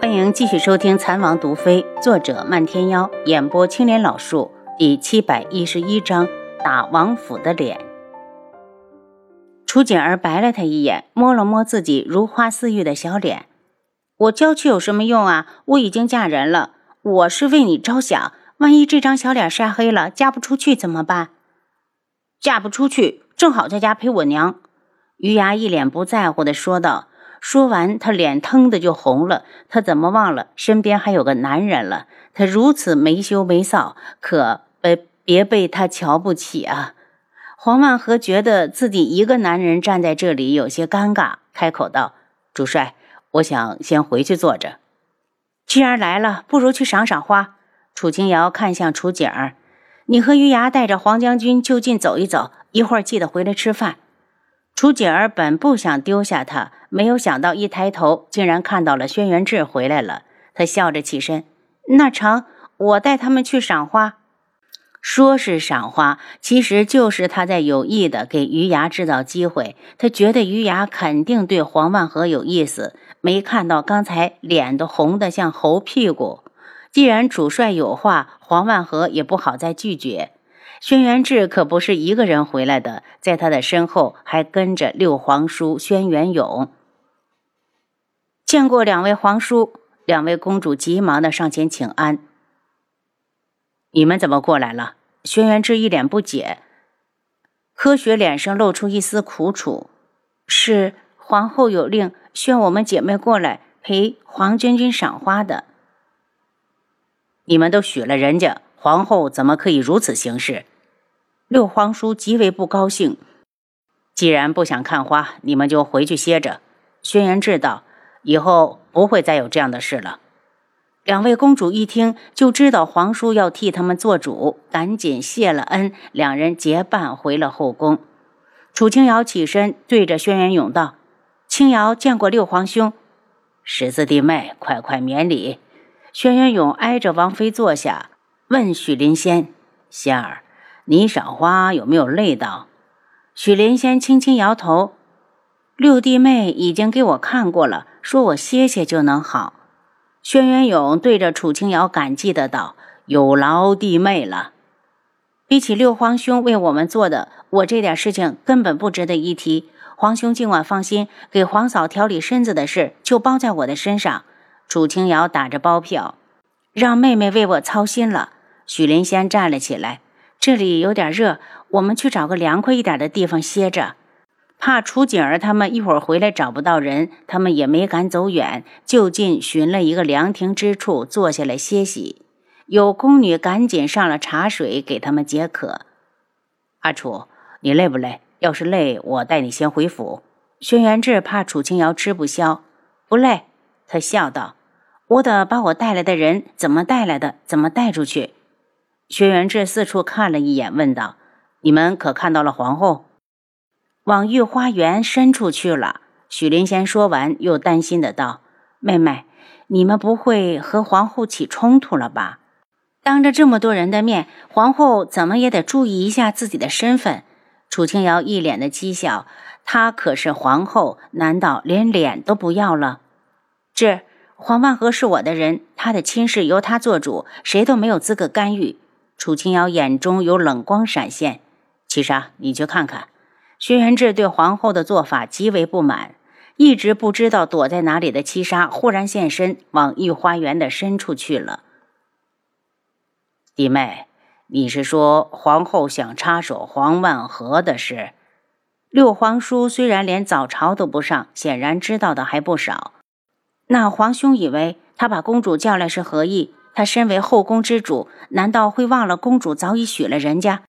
欢迎继续收听《残王毒妃》，作者漫天妖，演播青莲老树，第七百一十一章：打王府的脸。楚锦儿白了他一眼，摸了摸自己如花似玉的小脸：“我娇气有什么用啊？我已经嫁人了，我是为你着想。万一这张小脸晒黑了，嫁不出去怎么办？嫁不出去，正好在家陪我娘。”余牙一脸不在乎的说道。说完，他脸腾的就红了。他怎么忘了身边还有个男人了？他如此没羞没臊，可别别被他瞧不起啊！黄万和觉得自己一个男人站在这里有些尴尬，开口道：“主帅，我想先回去坐着。既然来了，不如去赏赏花。”楚清瑶看向楚景儿：“你和余牙带着黄将军就近走一走，一会儿记得回来吃饭。”楚锦儿本不想丢下他，没有想到一抬头竟然看到了轩辕志回来了。他笑着起身：“那成，我带他们去赏花。”说是赏花，其实就是他在有意的给余牙制造机会。他觉得余牙肯定对黄万和有意思，没看到刚才脸都红得像猴屁股。既然主帅有话，黄万和也不好再拒绝。轩辕志可不是一个人回来的，在他的身后还跟着六皇叔轩辕勇。见过两位皇叔，两位公主急忙的上前请安。你们怎么过来了？轩辕志一脸不解。柯雪脸上露出一丝苦楚：“是皇后有令，宣我们姐妹过来陪黄君君赏花的。你们都许了人家，皇后怎么可以如此行事？”六皇叔极为不高兴。既然不想看花，你们就回去歇着。轩辕志道：“以后不会再有这样的事了。”两位公主一听就知道皇叔要替他们做主，赶紧谢了恩，两人结伴回了后宫。楚清瑶起身对着轩辕勇道：“清瑶见过六皇兄，十四弟妹快快免礼。”轩辕勇挨着王妃坐下，问许林仙：“仙儿。”你赏花有没有累到？许灵仙轻轻摇头。六弟妹已经给我看过了，说我歇歇就能好。轩辕勇对着楚清瑶感激的道：“有劳弟妹了。比起六皇兄为我们做的，我这点事情根本不值得一提。皇兄尽管放心，给皇嫂调理身子的事就包在我的身上。”楚清瑶打着包票，让妹妹为我操心了。许灵仙站了起来。这里有点热，我们去找个凉快一点的地方歇着。怕楚景儿他们一会儿回来找不到人，他们也没敢走远，就近寻了一个凉亭之处坐下来歇息。有宫女赶紧上了茶水给他们解渴。阿楚，你累不累？要是累，我带你先回府。轩辕志怕楚清瑶吃不消，不累。他笑道：“我得把我带来的人怎么带来的，怎么带出去。”薛元志四处看了一眼，问道：“你们可看到了皇后？往御花园深处去了。”许灵仙说完，又担心的道：“妹妹，你们不会和皇后起冲突了吧？当着这么多人的面，皇后怎么也得注意一下自己的身份。”楚清瑶一脸的讥笑：“她可是皇后，难道连脸都不要了？”这黄万和是我的人，他的亲事由他做主，谁都没有资格干预。楚清瑶眼中有冷光闪现，七杀，你去看看。轩辕志对皇后的做法极为不满，一直不知道躲在哪里的七杀忽然现身，往御花园的深处去了。弟妹，你是说皇后想插手黄万和的事？六皇叔虽然连早朝都不上，显然知道的还不少。那皇兄以为他把公主叫来是何意？他身为后宫之主，难道会忘了公主早已许了人家？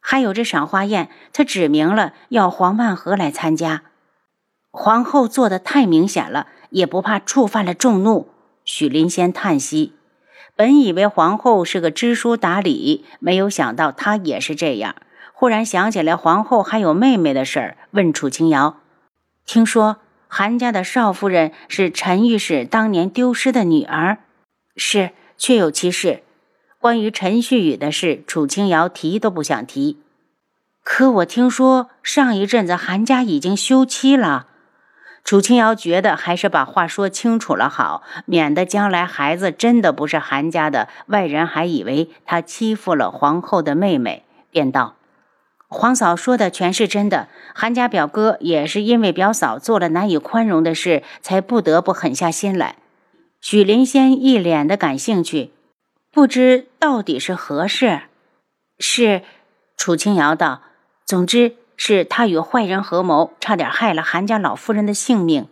还有这赏花宴，他指明了要黄万和来参加。皇后做的太明显了，也不怕触犯了众怒。许林仙叹息，本以为皇后是个知书达理，没有想到她也是这样。忽然想起来皇后还有妹妹的事儿，问楚清瑶：“听说韩家的少夫人是陈御史当年丢失的女儿？”是。确有其事，关于陈旭宇的事，楚清瑶提都不想提。可我听说上一阵子韩家已经休妻了，楚清瑶觉得还是把话说清楚了好，免得将来孩子真的不是韩家的，外人还以为他欺负了皇后的妹妹，便道：“皇嫂说的全是真的，韩家表哥也是因为表嫂做了难以宽容的事，才不得不狠下心来。”许林仙一脸的感兴趣，不知到底是何事。是，楚清瑶道：“总之。”是他与坏人合谋，差点害了韩家老夫人的性命。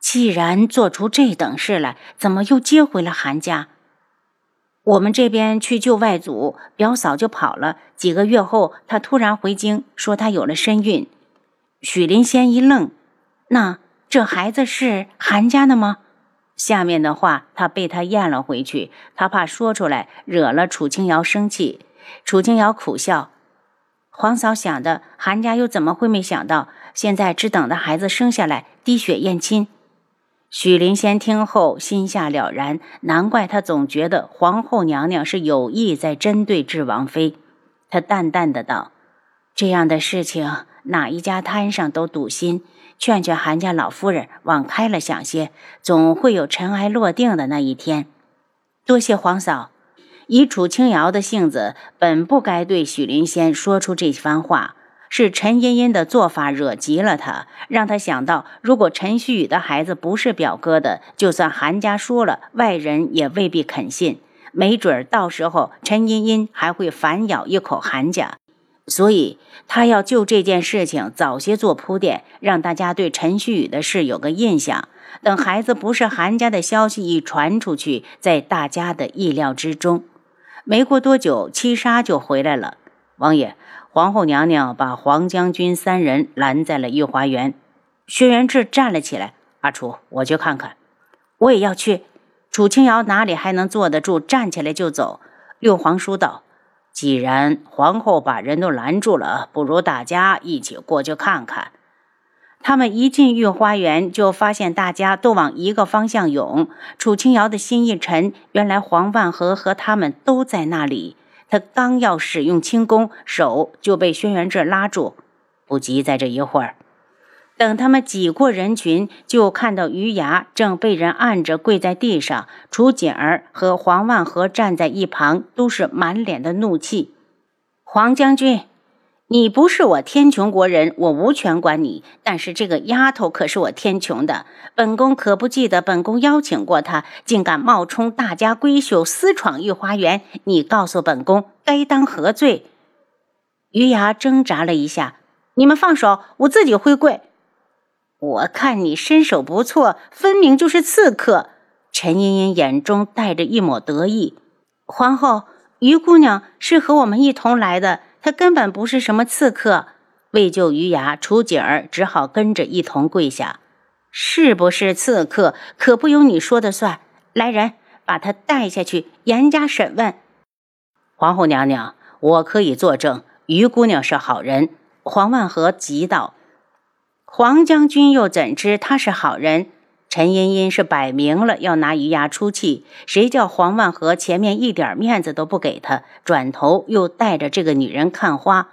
既然做出这等事来，怎么又接回了韩家？我们这边去救外祖，表嫂就跑了。几个月后，他突然回京，说他有了身孕。许林仙一愣，那这孩子是韩家的吗？下面的话他被他咽了回去，他怕说出来惹了楚清瑶生气。楚清瑶苦笑。皇嫂想的，韩家又怎么会没想到？现在只等着孩子生下来，滴血验亲。许灵仙听后心下了然，难怪他总觉得皇后娘娘是有意在针对智王妃。他淡淡的道：“这样的事情，哪一家摊上都堵心。劝劝韩家老夫人，往开了想些，总会有尘埃落定的那一天。多谢皇嫂。”以楚清瑶的性子，本不该对许林仙说出这番话。是陈茵茵的做法惹急了他，让他想到，如果陈旭宇的孩子不是表哥的，就算韩家说了，外人也未必肯信。没准儿到时候陈茵茵还会反咬一口韩家。所以他要就这件事情早些做铺垫，让大家对陈旭宇的事有个印象。等孩子不是韩家的消息一传出去，在大家的意料之中。没过多久，七杀就回来了。王爷，皇后娘娘把黄将军三人拦在了御花园。薛元志站了起来：“阿楚，我去看看。”我也要去。楚清瑶哪里还能坐得住，站起来就走。六皇叔道：“既然皇后把人都拦住了，不如大家一起过去看看。”他们一进御花园，就发现大家都往一个方向涌。楚清瑶的心一沉，原来黄万和和他们都在那里。他刚要使用轻功，手就被轩辕志拉住。不急，在这一会儿。等他们挤过人群，就看到余牙正被人按着跪在地上。楚锦儿和黄万和站在一旁，都是满脸的怒气。黄将军。你不是我天穹国人，我无权管你。但是这个丫头可是我天穹的，本宫可不记得本宫邀请过她，竟敢冒充大家闺秀私闯御花园。你告诉本宫，该当何罪？余牙挣扎了一下，你们放手，我自己会跪。我看你身手不错，分明就是刺客。陈茵茵眼中带着一抹得意。皇后，于姑娘是和我们一同来的。她根本不是什么刺客，为救余牙，楚景儿只好跟着一同跪下。是不是刺客，可不由你说的算。来人，把他带下去，严加审问。皇后娘娘，我可以作证，于姑娘是好人。黄万和急道：“黄将军又怎知他是好人？”陈茵茵是摆明了要拿余牙出气，谁叫黄万和前面一点面子都不给他，转头又带着这个女人看花。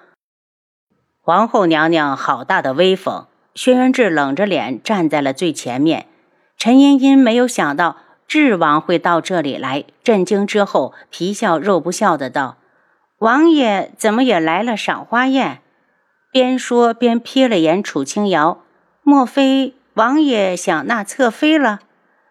皇后娘娘好大的威风！轩辕志冷着脸站在了最前面。陈茵茵没有想到智王会到这里来，震惊之后皮笑肉不笑的道：“王爷怎么也来了赏花宴？”边说边瞥了眼楚清瑶，莫非？王爷想纳侧妃了，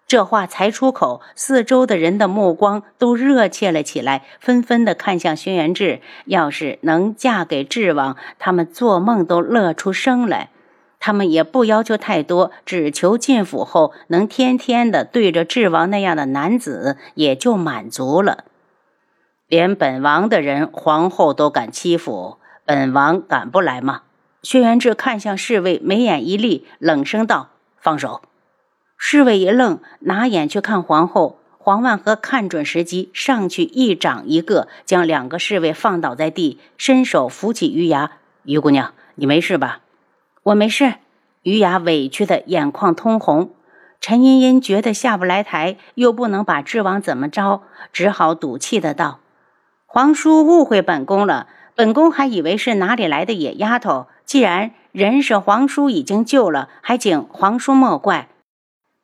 这话才出口，四周的人的目光都热切了起来，纷纷的看向轩辕志。要是能嫁给智王，他们做梦都乐出声来。他们也不要求太多，只求进府后能天天的对着智王那样的男子，也就满足了。连本王的人，皇后都敢欺负，本王敢不来吗？轩辕志看向侍卫，眉眼一立，冷声道。放手！侍卫一愣，拿眼去看皇后。黄万和看准时机，上去一掌一个，将两个侍卫放倒在地，伸手扶起余牙。余姑娘，你没事吧？我没事。余牙委屈的眼眶通红。陈茵茵觉得下不来台，又不能把智王怎么着，只好赌气的道：“皇叔误会本宫了，本宫还以为是哪里来的野丫头。既然……”人是皇叔已经救了，还请皇叔莫怪。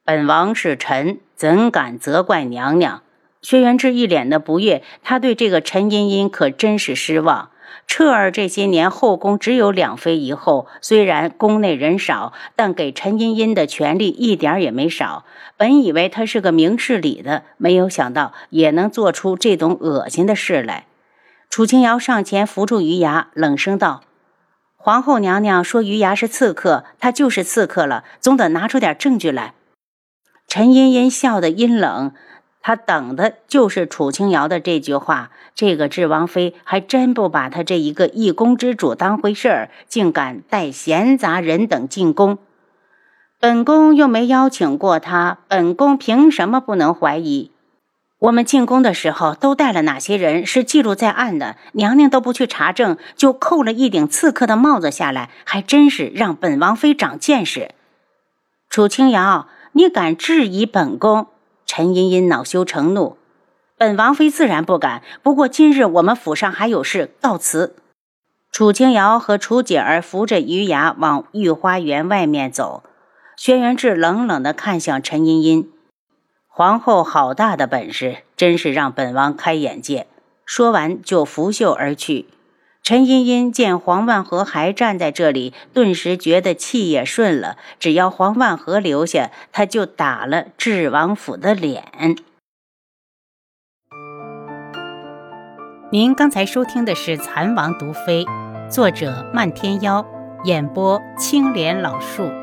本王是臣，怎敢责怪娘娘？薛元志一脸的不悦，他对这个陈茵茵可真是失望。彻儿这些年后宫只有两妃一后，虽然宫内人少，但给陈茵茵的权力一点也没少。本以为她是个明事理的，没有想到也能做出这种恶心的事来。楚清瑶上前扶住余牙，冷声道：“皇后娘娘说余牙是刺客，他就是刺客了，总得拿出点证据来。”陈茵茵笑得阴冷。她等的就是楚清瑶的这句话。这个智王妃还真不把她这一个一宫之主当回事儿，竟敢带闲杂人等进宫。本宫又没邀请过他，本宫凭什么不能怀疑？我们进宫的时候都带了哪些人，是记录在案的。娘娘都不去查证，就扣了一顶刺客的帽子下来，还真是让本王妃长见识。楚清瑶，你敢质疑本宫？陈茵茵恼羞成怒，本王妃自然不敢。不过今日我们府上还有事，告辞。楚清瑶和楚姐儿扶着余牙往御花园外面走。轩辕志冷冷地看向陈茵茵：“皇后好大的本事，真是让本王开眼界。”说完就拂袖而去。陈茵茵见黄万和还站在这里，顿时觉得气也顺了。只要黄万和留下，他就打了智王府的脸。您刚才收听的是《蚕王毒妃》，作者漫天妖，演播青莲老树。